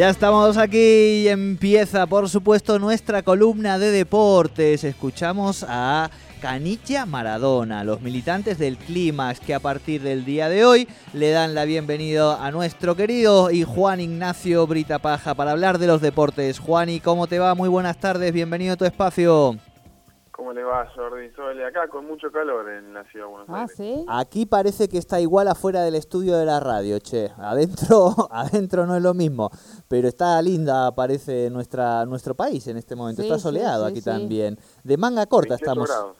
Ya estamos aquí y empieza, por supuesto, nuestra columna de deportes. Escuchamos a Canicha Maradona, los militantes del Clímax, que a partir del día de hoy le dan la bienvenida a nuestro querido y Juan Ignacio Brita Paja para hablar de los deportes. Juan, ¿y cómo te va? Muy buenas tardes, bienvenido a tu espacio. ¿Cómo le va, Jordi? Sole, acá con mucho calor en la ciudad de Buenos Ah, Aires. ¿sí? Aquí parece que está igual afuera del estudio de la radio, che. Adentro, adentro no es lo mismo, pero está linda, parece nuestra nuestro país en este momento. Sí, está soleado sí, aquí sí. también. De manga corta 28 estamos. grados.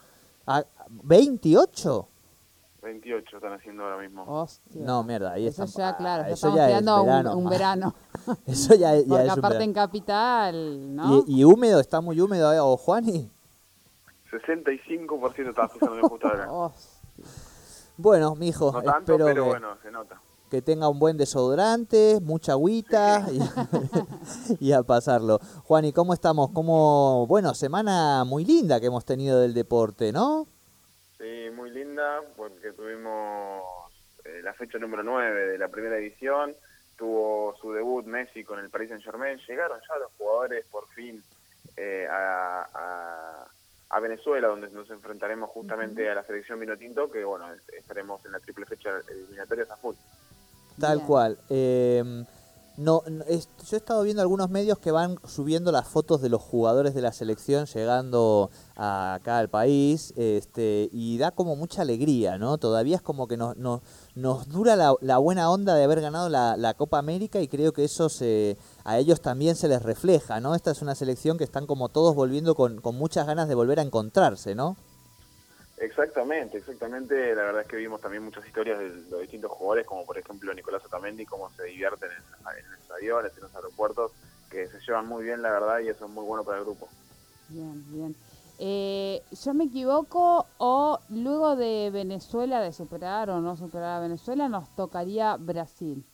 ¿A 28? 28 están haciendo ahora mismo. Hostia. No, mierda, ahí Eso está. ya, claro, ya eso estamos ya es tirando un- verano. un, verano. Eso ya, ya Porque es un aparte verano. en Capital, ¿no? ¿Y, y húmedo, está muy húmedo, eh, o Juani? 65% estaba fijando yo justo ahora. Hostia. Bueno, mijo, No tanto, espero pero que, bueno, se nota. que tenga un buen desodorante, mucha agüita y, y a pasarlo. Juan, ¿y cómo estamos? ¿Cómo, bueno, semana muy linda que hemos tenido del deporte, ¿no? Sí, muy linda porque tuvimos eh, la fecha número 9 de la primera edición. Tuvo su debut Messi con el Paris Saint Germain. Llegaron ya los jugadores por fin eh, a, a- a Venezuela, donde nos enfrentaremos justamente a la selección Vinotinto, que bueno, estaremos en la triple fecha eliminatoria a full. Tal Bien. cual. Eh, no, no, yo he estado viendo algunos medios que van subiendo las fotos de los jugadores de la selección llegando a- acá al país este, y da como mucha alegría, ¿no? Todavía es como que nos, nos, nos dura la, la buena onda de haber ganado la, la Copa América y creo que eso se, a ellos también se les refleja, ¿no? Esta es una selección que están como todos volviendo con, con muchas ganas de volver a encontrarse, ¿no? Exactamente, exactamente. La verdad es que vimos también muchas historias de los distintos jugadores, como por ejemplo Nicolás Otamendi, cómo se divierten en, en los aviones, en los aeropuertos, que se llevan muy bien, la verdad, y eso es muy bueno para el grupo. Bien, bien. Eh, ¿Yo me equivoco o luego de Venezuela, de superar o no superar a Venezuela, nos tocaría Brasil?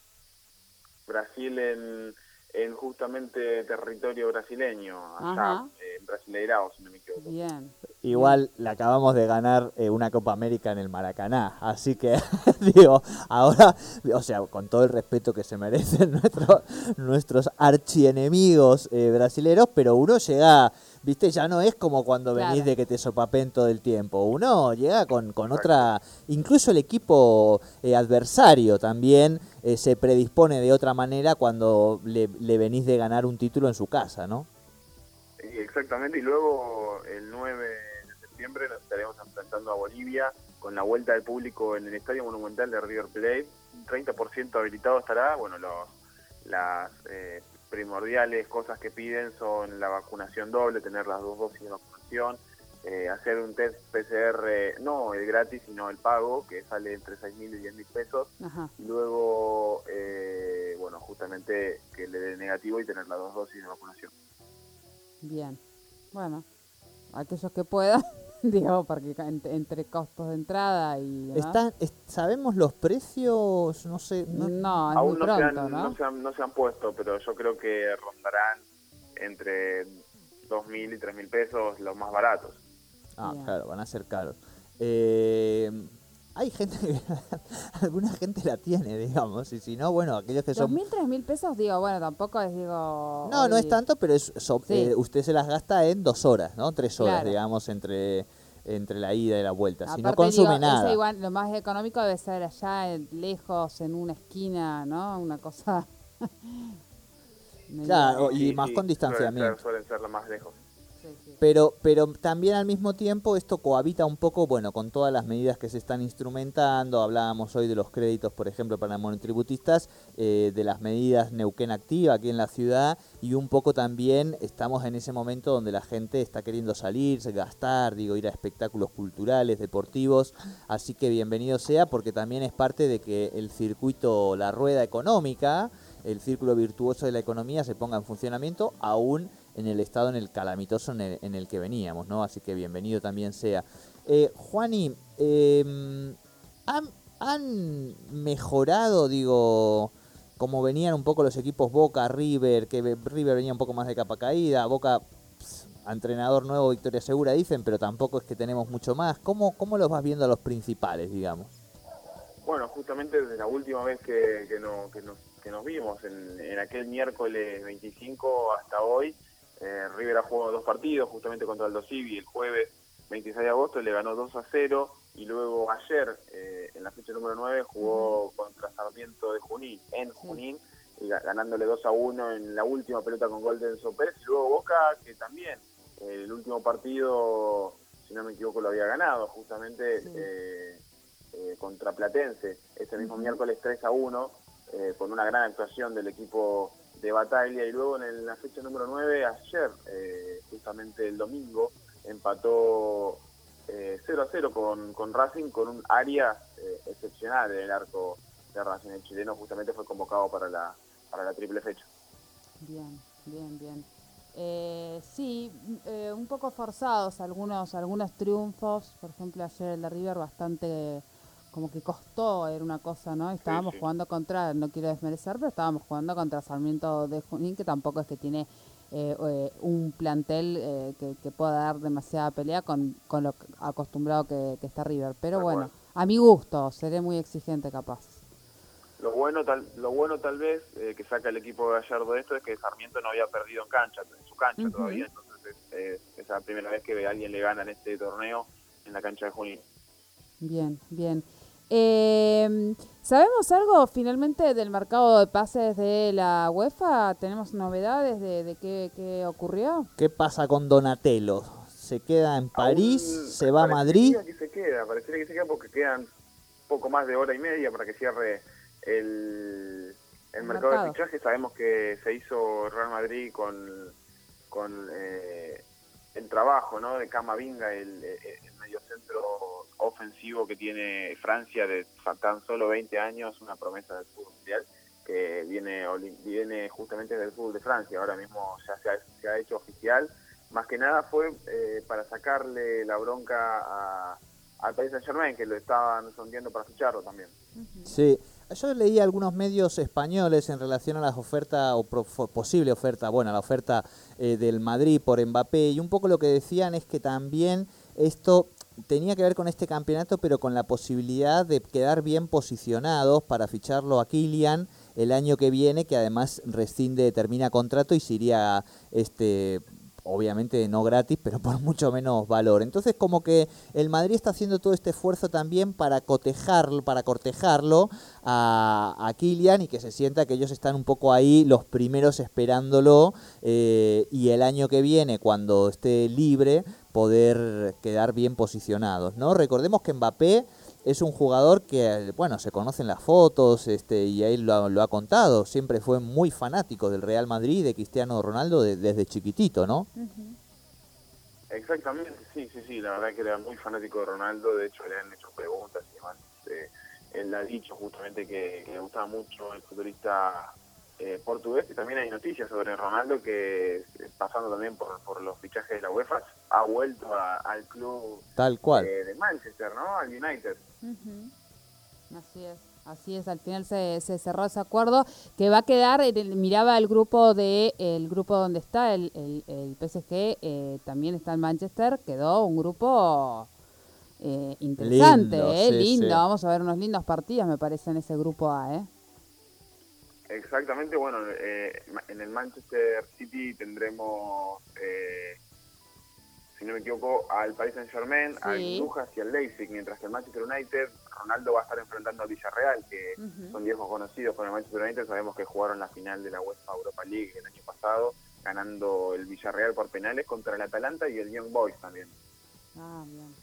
Brasil en, en justamente territorio brasileño, allá, Ajá. En Brasileirao, si no me equivoco. Bien. Igual le acabamos de ganar eh, una Copa América en el Maracaná, así que digo, ahora, o sea, con todo el respeto que se merecen nuestros nuestros archienemigos eh, brasileros, pero uno llega, viste, ya no es como cuando Claro. venís de que te sopapen todo el tiempo, uno llega con, con otra, incluso el equipo eh, adversario también eh, se predispone de otra manera cuando le, le venís de ganar un título en su casa, ¿no? Exactamente, y luego el 9 de septiembre nos estaremos enfrentando a Bolivia con la vuelta del público en el Estadio Monumental de River Plate. Un 30% habilitado estará. Bueno, los, las eh, primordiales cosas que piden son la vacunación doble, tener las dos dosis de vacunación, eh, hacer un test PCR, no el gratis, sino el pago, que sale entre 6 mil y 10 mil pesos. Ajá. Y luego, eh, bueno, justamente que le dé negativo y tener las dos dosis de vacunación. Bien. Bueno, aquellos que puedan, digo, porque entre costos de entrada y... es- ¿Sabemos los precios? No sé. no- No, es Aún muy no, se han, ¿no? no, se han, no se han puesto, pero yo creo que rondarán entre 2.000 y 3.000 pesos los más baratos. Ah, Bien. claro, van a ser caros. Eh, hay gente que alguna gente la tiene, digamos, y si no, bueno, aquellos que Dos son mil, tres mil pesos, digo, bueno, tampoco es, digo... No, no es tanto, pero es so- Sí. eh, usted se las gasta en dos horas, ¿no? Tres horas, Claro. digamos, entre entre la ida y la vuelta. Si no consume digo, nada. igual, lo más económico debe ser allá, en- lejos, en una esquina, ¿no? Una cosa... Claro, y más con suelen distanciamiento. ser- Suelen ser las más lejos. Pero, pero también al mismo tiempo esto cohabita un poco, bueno, con todas las medidas que se están instrumentando. Hablábamos hoy de los créditos, por ejemplo, para monotributistas, eh, de las medidas Neuquén Activa aquí en la ciudad y un poco también estamos en ese momento donde la gente está queriendo salir, gastar, digo, ir a espectáculos culturales, deportivos. Así que bienvenido sea porque también es parte de que el circuito, la rueda económica, el círculo virtuoso de la economía se ponga en funcionamiento aún en el estado en el calamitoso en el, en el que veníamos, ¿no? Así que bienvenido también sea. Eh, Juani, eh, ¿han, han mejorado, digo, como venían un poco los equipos Boca, River, que ve- River venía un poco más de capa caída, Boca, entrenador nuevo, victoria segura, dicen, pero tampoco es que tenemos mucho más. ¿Cómo, cómo los vas viendo a los principales, digamos? Bueno, justamente desde la última vez que, que, que nos, que nos vimos, en aquel miércoles 25 hasta hoy, eh, River ha jugado dos partidos, justamente contra el Dosivi el jueves 26 de agosto, le ganó 2 a 0, y luego ayer, eh, en la fecha número 9, jugó contra Sarmiento de Junín, en Junín, y ga- ganándole 2 a 1 en la última pelota con gol de Enzo Pérez, y luego Boca, que también, eh, el último partido, si no me equivoco, lo había ganado, justamente... Eh, eh, contra Platense este mismo miércoles 3 a 1 eh, con una gran actuación del equipo de Bataglia y luego en la fecha número 9 ayer eh, justamente el domingo empató eh, 0 a 0 con, con Racing con un área eh, excepcional en el arco de Racing el chileno justamente fue convocado para la para la triple fecha Bien, bien, bien. Eh, sí, eh, un poco forzados algunos algunos triunfos. Por ejemplo, ayer el de River bastante como que costó, era una cosa, ¿no? Estábamos sí. jugando contra, no quiero desmerecer, pero estábamos jugando contra Sarmiento de Junín, que tampoco es que tiene eh, eh, un plantel eh, que, que pueda dar demasiada pelea con, con lo acostumbrado que, que está River. Pero bueno, a mi gusto, seré muy exigente capaz. Lo bueno tal, lo bueno tal vez eh, que saca el equipo de Gallardo de esto es que Sarmiento no había perdido en cancha, en su cancha todavía, entonces es, eh, es la primera vez que alguien le gana en este torneo en la cancha de Junín. Bien, bien. Eh, ¿Sabemos algo finalmente del mercado de pases de la UEFA? ¿Tenemos novedades de, de qué, qué ocurrió? ¿Qué pasa con Donatello? ¿Se queda en París? Aún ¿Se va a Madrid? parecería que se queda, parecería que se queda porque quedan poco más de hora y media para que cierre el, el mercado, mercado. de fichajes. Sabemos que se hizo Real Madrid con, con eh, el trabajo ¿no? de Camavinga, el, el mediocentro ofensivo que tiene Francia de tan solo 20 años, una promesa del fútbol mundial que viene oli- viene justamente del fútbol de Francia. Ahora mismo ya se ha, se ha hecho oficial. Más que nada fue eh, para sacarle la bronca a, al Paris Saint Germain, que lo estaban sondeando para ficharlo también. Sí, yo leí algunos medios españoles en relación a las ofertas o pro- posible oferta, bueno, a la oferta eh, del Madrid por Mbappé y un poco lo que decían es que también esto tenía que ver con este campeonato, pero con la posibilidad de quedar bien posicionados para ficharlo a Kylian el año que viene, que además rescinde, termina contrato y se iría este obviamente no gratis, pero por mucho menos valor. Entonces como que el Madrid está haciendo todo este esfuerzo también para cotejarlo, para cortejarlo a, a Kylian y que se sienta que ellos están un poco ahí los primeros esperándolo eh, y el año que viene cuando esté libre poder quedar bien posicionados, ¿no? Recordemos que Mbappé es un jugador que, bueno, se conocen las fotos este, y él lo, ha- lo ha contado, siempre fue muy fanático del Real Madrid de Cristiano Ronaldo de- desde chiquitito, ¿no? Exactamente, sí, sí, sí, la verdad que era muy fanático de Ronaldo, de hecho le han hecho preguntas y demás. Eh, él ha dicho justamente que, que le gustaba mucho el futbolista eh, portugués y también hay noticias sobre Ronaldo que, pasando también por, por los fichajes de la UEFA, ha vuelto a- al club Tal cual. eh, de Manchester, ¿no? Al United. Así es, así es. Al final se, se cerró ese acuerdo que va a quedar. miraba el grupo de el grupo donde está el, el, el PSG, eh, también está en Manchester. Quedó un grupo eh, interesante, Lindo, eh, sí, lindo. sí. Vamos a ver unos lindos partidos, me parece, en ese grupo A, ¿eh? Exactamente, bueno, eh, ma- en el Manchester City tendremos, eh, si no me equivoco, al Paris Saint Germain, al Sí. Brujas y al Leipzig, mientras que el Manchester United, Ronaldo va a estar enfrentando al Villarreal, que son viejos conocidos con el Manchester United, sabemos que jugaron la final de la UEFA Europa League el año pasado, ganando el Villarreal por penales contra el Atalanta y el Young Boys también. Ah, bien.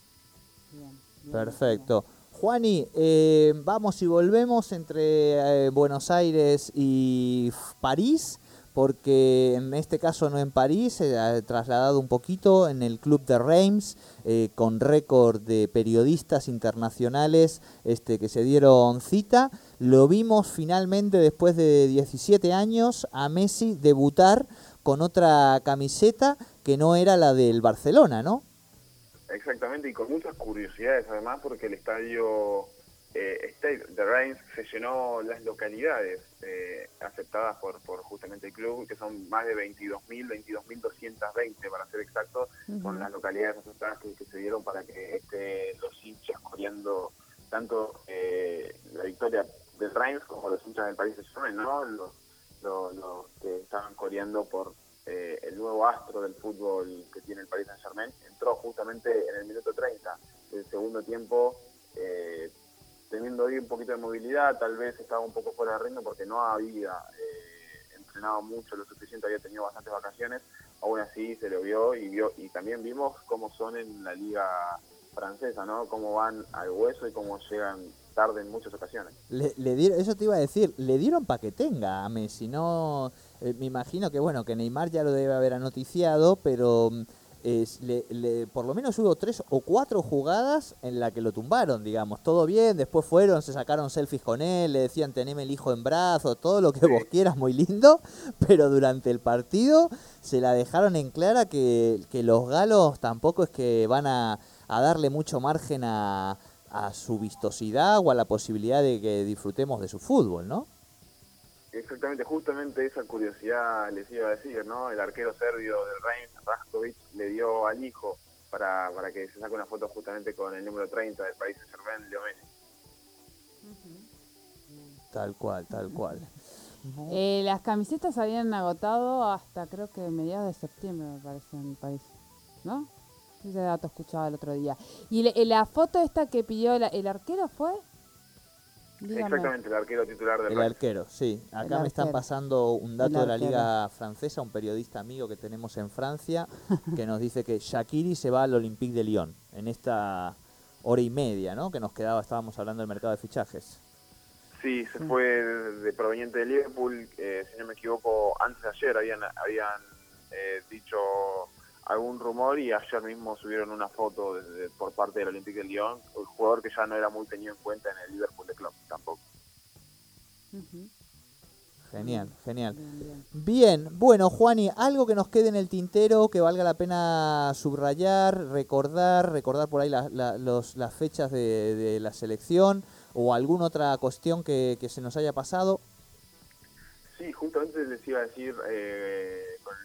Bien, bien, Perfecto. Juani, eh, vamos y volvemos entre eh, Buenos Aires y París, porque en este caso no en París, se ha trasladado un poquito en el Club de Reims, eh, con récord de periodistas internacionales este, que se dieron cita. Lo vimos finalmente después de 17 años a Messi debutar con otra camiseta que no era la del Barcelona, ¿no? Exactamente, y con muchas curiosidades además, porque el estadio eh, State de Reims se llenó las localidades eh, aceptadas por, por justamente el club, que son más de 22.000, 22.220 para ser exactos, son las localidades aceptadas que, que se dieron para que estén los hinchas coreando tanto eh, la victoria del Reims como los hinchas del Paris Saint-Germain, ¿no? Los, los, los que estaban coreando por el nuevo astro del fútbol que tiene el Paris Saint Germain, entró justamente en el minuto 30 del segundo tiempo, eh, teniendo ahí un poquito de movilidad, tal vez estaba un poco fuera de ritmo porque no había eh, entrenado mucho, lo suficiente, había tenido bastantes vacaciones, aún así se lo vio y vio y también vimos cómo son en la liga francesa, ¿no? Cómo van al hueso y cómo llegan tarde en muchas ocasiones. Le, le dieron, eso te iba a decir, le dieron para que tenga a Messi, no, eh, me imagino que bueno, que Neymar ya lo debe haber anoticiado, pero mm, es- le- le- por lo menos hubo tres o cuatro jugadas en la que lo tumbaron, digamos, todo bien, después fueron, se sacaron selfies con él, le decían teneme el hijo en brazos, todo lo que vos quieras, muy lindo, pero durante el partido se la dejaron en clara que, que los galos tampoco es que van a, a darle mucho margen a, a su vistosidad o a la posibilidad de que disfrutemos de su fútbol, ¿no? Exactamente, justamente esa curiosidad les iba a decir, ¿no? El arquero serbio del Reims, Raskovic, le dio al hijo para, para que se saque una foto justamente con el número 30 del país de Germain, Leo Messi. Tal cual, tal cual. Eh, las camisetas habían agotado hasta creo que mediados de septiembre, me parece, en el país. ¿No? Ese dato escuchaba el otro día. ¿Y le- la foto esta que pidió la- el arquero fue? Dígame. Exactamente, el arquero titular del El arquero, sí. Acá El me están pasando un dato de la liga francesa, un periodista amigo que tenemos en Francia, que nos dice que Shakiri se va al Olympique de Lyon en esta hora y media, ¿no? Que nos quedaba, estábamos hablando del mercado de fichajes. Sí, se fue de, de proveniente de Liverpool, eh, si no me equivoco, antes de ayer habían, habían eh, dicho algún rumor y ayer mismo subieron una foto de- de- por parte del Olympique de Lyon, el jugador que ya no era muy tenido en cuenta en el Liverpool de Club tampoco. Genial, genial. bien, bien. Bien, bueno, Juani, algo que nos quede en el tintero, que valga la pena subrayar, recordar, recordar por ahí la- la- los- las fechas de, de la selección o alguna otra cuestión que, que se nos haya pasado. Sí, justamente les iba a decir eh,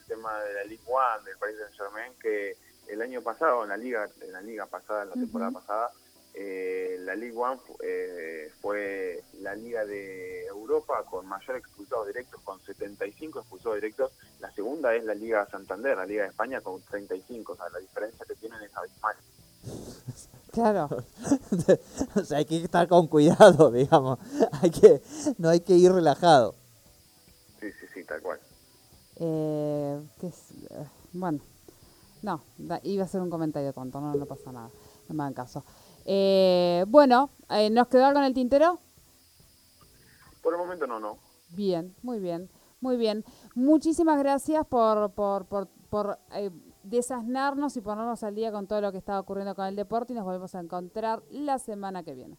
tema de la Ligue 1 del Paris Saint Germain que el año pasado, en la liga, en la liga pasada, en la temporada pasada, eh, la Ligue 1 eh, fue la liga de Europa con mayor expulsados directos, con 75 expulsados directos. La segunda es la Liga Santander, la Liga de España, con 35. O sea, la diferencia que tienen es abismal. Claro. o sea, hay que estar con cuidado, digamos. Hay que, no hay que ir relajado. Sí, sí, sí, tal cual. Eh, ¿qué es? Eh, bueno, no, da- iba a hacer un comentario tonto, no, no pasa nada, no me hagan caso. Eh, bueno, eh, ¿nos quedó algo en el tintero? Por el momento no, no. Bien, muy bien, muy bien. Muchísimas gracias por, por, por, por eh, desasnarnos y ponernos al día con todo lo que está ocurriendo con el deporte y nos volvemos a encontrar la semana que viene.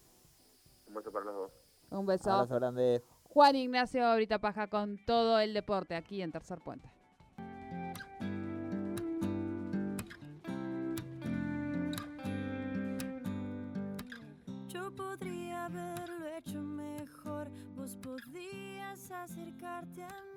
Un beso para los dos. Un beso. Abrazo grande. Juan Ignacio ahorita paja con todo el deporte aquí en Tercer Puente. Yo podría haberlo hecho mejor, vos podías acercarte a mí.